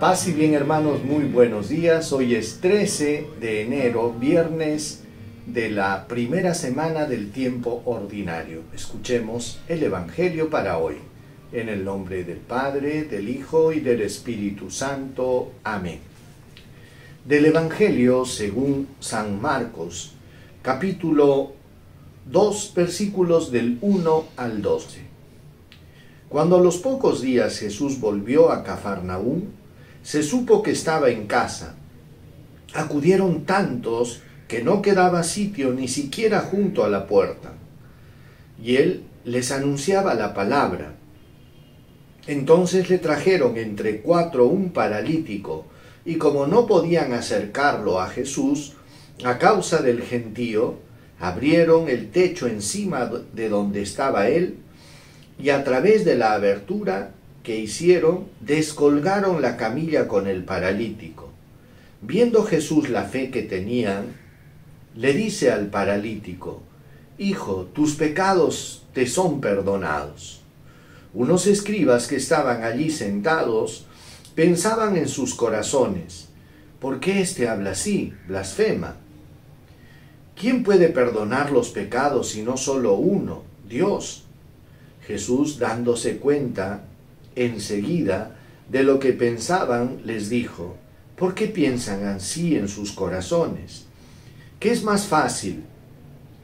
Paz y bien hermanos, muy buenos días. Hoy es 13 de enero, viernes de la primera semana del tiempo ordinario. Escuchemos el Evangelio para hoy. En el nombre del Padre, del Hijo y del Espíritu Santo. Amén. Del Evangelio según San Marcos, capítulo 2, versículos del 1 al 12. Cuando a los pocos días Jesús volvió a Cafarnaúm, se supo que estaba en casa. Acudieron tantos que no quedaba sitio ni siquiera junto a la puerta. Y él les anunciaba la palabra. Entonces le trajeron entre cuatro un paralítico, y como no podían acercarlo a Jesús, a causa del gentío, abrieron el techo encima de donde estaba él, y a través de la abertura que hicieron, descolgaron la camilla con el paralítico. Viendo Jesús la fe que tenían, le dice al paralítico, Hijo, tus pecados te son perdonados. Unos escribas que estaban allí sentados pensaban en sus corazones, ¿por qué éste habla así? Blasfema. ¿Quién puede perdonar los pecados si no solo uno, Dios? Jesús, dándose cuenta enseguida de lo que pensaban, les dijo, ¿por qué piensan así en sus corazones? ¿Qué es más fácil?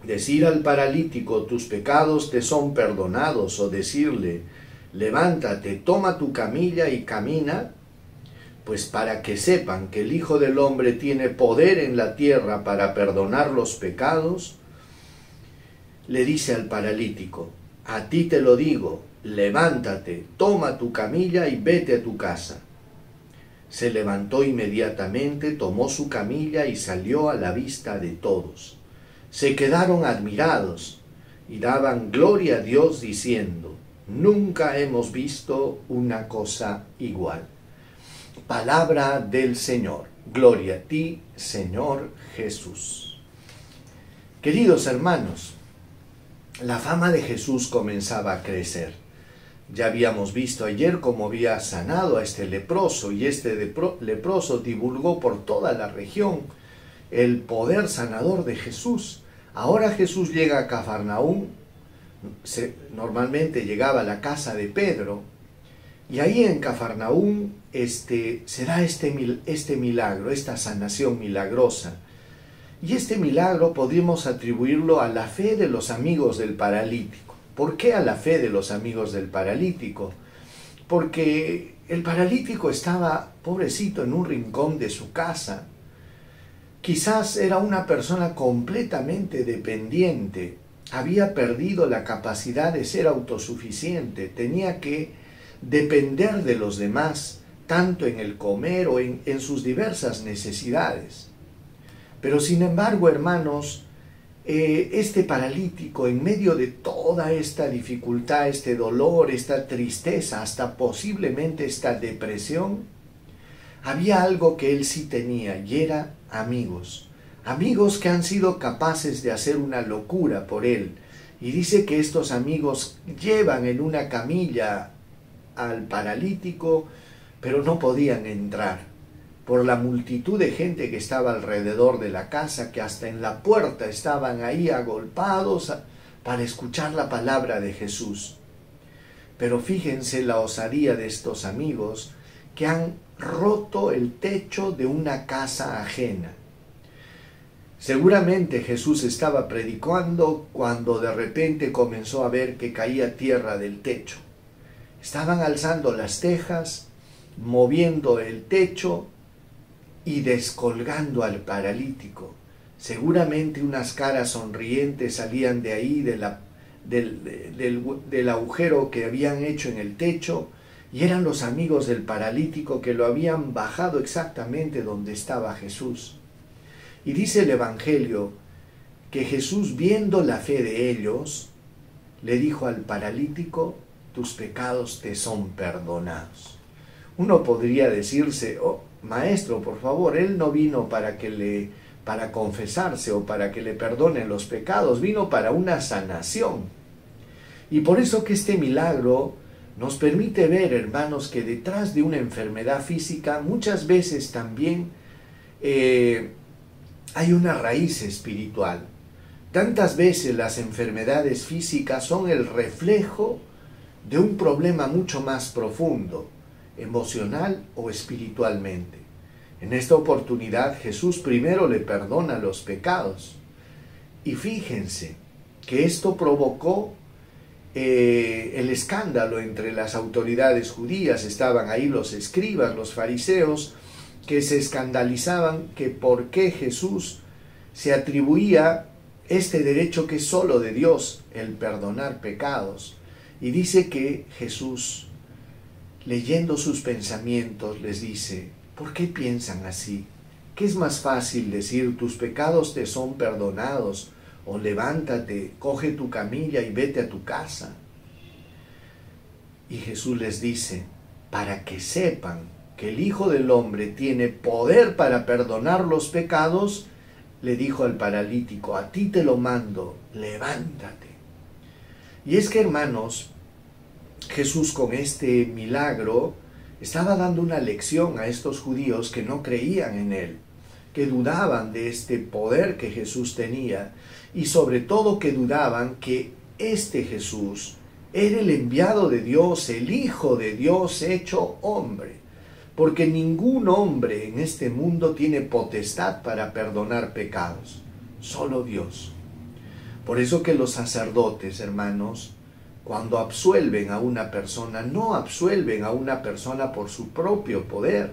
¿Decir al paralítico, tus pecados te son perdonados? o decirle, levántate, toma tu camilla y camina? Pues para que sepan que el Hijo del Hombre tiene poder en la tierra para perdonar los pecados, le dice al paralítico, a ti te lo digo, levántate, toma tu camilla y vete a tu casa. Se levantó inmediatamente, tomó su camilla y salió a la vista de todos. Se quedaron admirados y daban gloria a Dios diciendo, nunca hemos visto una cosa igual. Palabra del Señor. Gloria a ti, Señor Jesús. Queridos hermanos, la fama de Jesús comenzaba a crecer. Ya habíamos visto ayer cómo había sanado a este leproso y este leproso divulgó por toda la región el poder sanador de Jesús. Ahora Jesús llega a Cafarnaúm, normalmente llegaba a la casa de Pedro, y ahí en Cafarnaúm este, se da este, este milagro, esta sanación milagrosa. Y este milagro podríamos atribuirlo a la fe de los amigos del paralítico. ¿Por qué a la fe de los amigos del paralítico? Porque el paralítico estaba, pobrecito, en un rincón de su casa. Quizás era una persona completamente dependiente, había perdido la capacidad de ser autosuficiente, tenía que depender de los demás, tanto en el comer o en, en sus diversas necesidades. Pero sin embargo, hermanos, eh, este paralítico, en medio de toda esta dificultad, este dolor, esta tristeza, hasta posiblemente esta depresión, había algo que él sí tenía y era amigos. Amigos que han sido capaces de hacer una locura por él. Y dice que estos amigos llevan en una camilla al paralítico, pero no podían entrar por la multitud de gente que estaba alrededor de la casa, que hasta en la puerta estaban ahí agolpados para escuchar la palabra de Jesús. Pero fíjense la osadía de estos amigos que han roto el techo de una casa ajena. Seguramente Jesús estaba predicando cuando de repente comenzó a ver que caía tierra del techo. Estaban alzando las tejas, moviendo el techo y descolgando al paralítico. Seguramente unas caras sonrientes salían de ahí, de la, del, del, agujero que habían hecho en el techo, y eran los amigos del paralítico que lo habían bajado exactamente donde estaba Jesús. Y dice el Evangelio que Jesús, viendo la fe de ellos, le dijo al paralítico, tus pecados te son perdonados. Uno podría decirse, oh, maestro, por favor, él no vino para que le para confesarse o para que le perdonen los pecados, vino para una sanación. Y por eso que este milagro nos permite ver, hermanos, que detrás de una enfermedad física muchas veces también eh, hay una raíz espiritual. Tantas veces las enfermedades físicas son el reflejo de un problema mucho más profundo, emocional o espiritualmente. En esta oportunidad Jesús primero le perdona los pecados. Y fíjense que esto provocó eh, el escándalo entre las autoridades judías. Estaban ahí los escribas, los fariseos, que se escandalizaban que por qué Jesús se atribuía este derecho que es solo de Dios, el perdonar pecados. Y dice que Jesús, leyendo sus pensamientos, les dice, ¿por qué piensan así? ¿Qué es más fácil decir tus pecados te son perdonados? O levántate, coge tu camilla y vete a tu casa. Y Jesús les dice, para que sepan que el Hijo del Hombre tiene poder para perdonar los pecados, le dijo al paralítico, a ti te lo mando, levántate. Y es que hermanos, Jesús con este milagro estaba dando una lección a estos judíos que no creían en él, que dudaban de este poder que Jesús tenía y sobre todo que dudaban que este Jesús era el enviado de Dios, el Hijo de Dios hecho hombre porque ningún hombre en este mundo tiene potestad para perdonar pecados, solo Dios. Por eso que los sacerdotes, hermanos, cuando absuelven a una persona, no absuelven a una persona por su propio poder,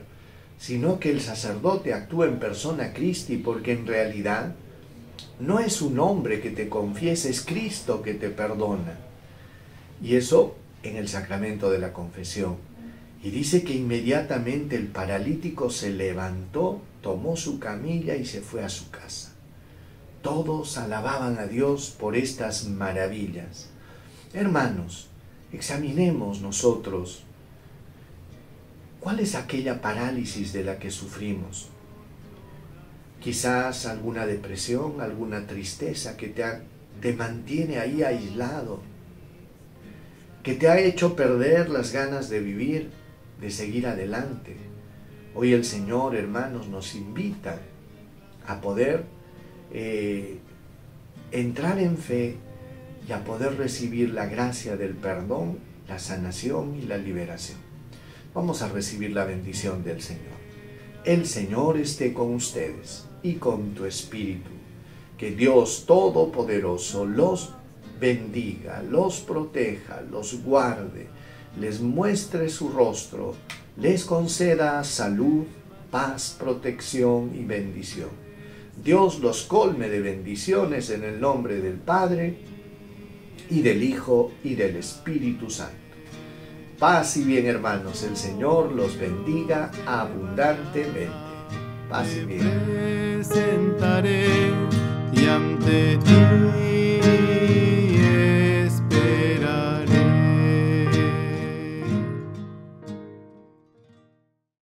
sino que el sacerdote actúa en persona Christi, porque en realidad no es un hombre que te confiese, es Cristo que te perdona. Y eso en el sacramento de la confesión. Y dice que inmediatamente el paralítico se levantó, tomó su camilla y se fue a su casa. Todos alababan a Dios por estas maravillas. Hermanos, examinemos nosotros cuál es aquella parálisis de la que sufrimos. Quizás alguna depresión, alguna tristeza que te, mantiene ahí aislado, que te ha hecho perder las ganas de vivir, de seguir adelante. Hoy el Señor, hermanos, nos invita a poder eh, entrar en fe y a poder recibir la gracia del perdón, la sanación y la liberación. Vamos a recibir la bendición del Señor. El Señor esté con ustedes y con tu espíritu. Que Dios Todopoderoso los bendiga, los proteja, los guarde les muestre su rostro, les conceda salud, paz, protección y bendición. Dios los colme de bendiciones en el nombre del Padre y del Hijo y del Espíritu Santo. Paz y bien hermanos, el Señor los bendiga abundantemente. Paz y bien.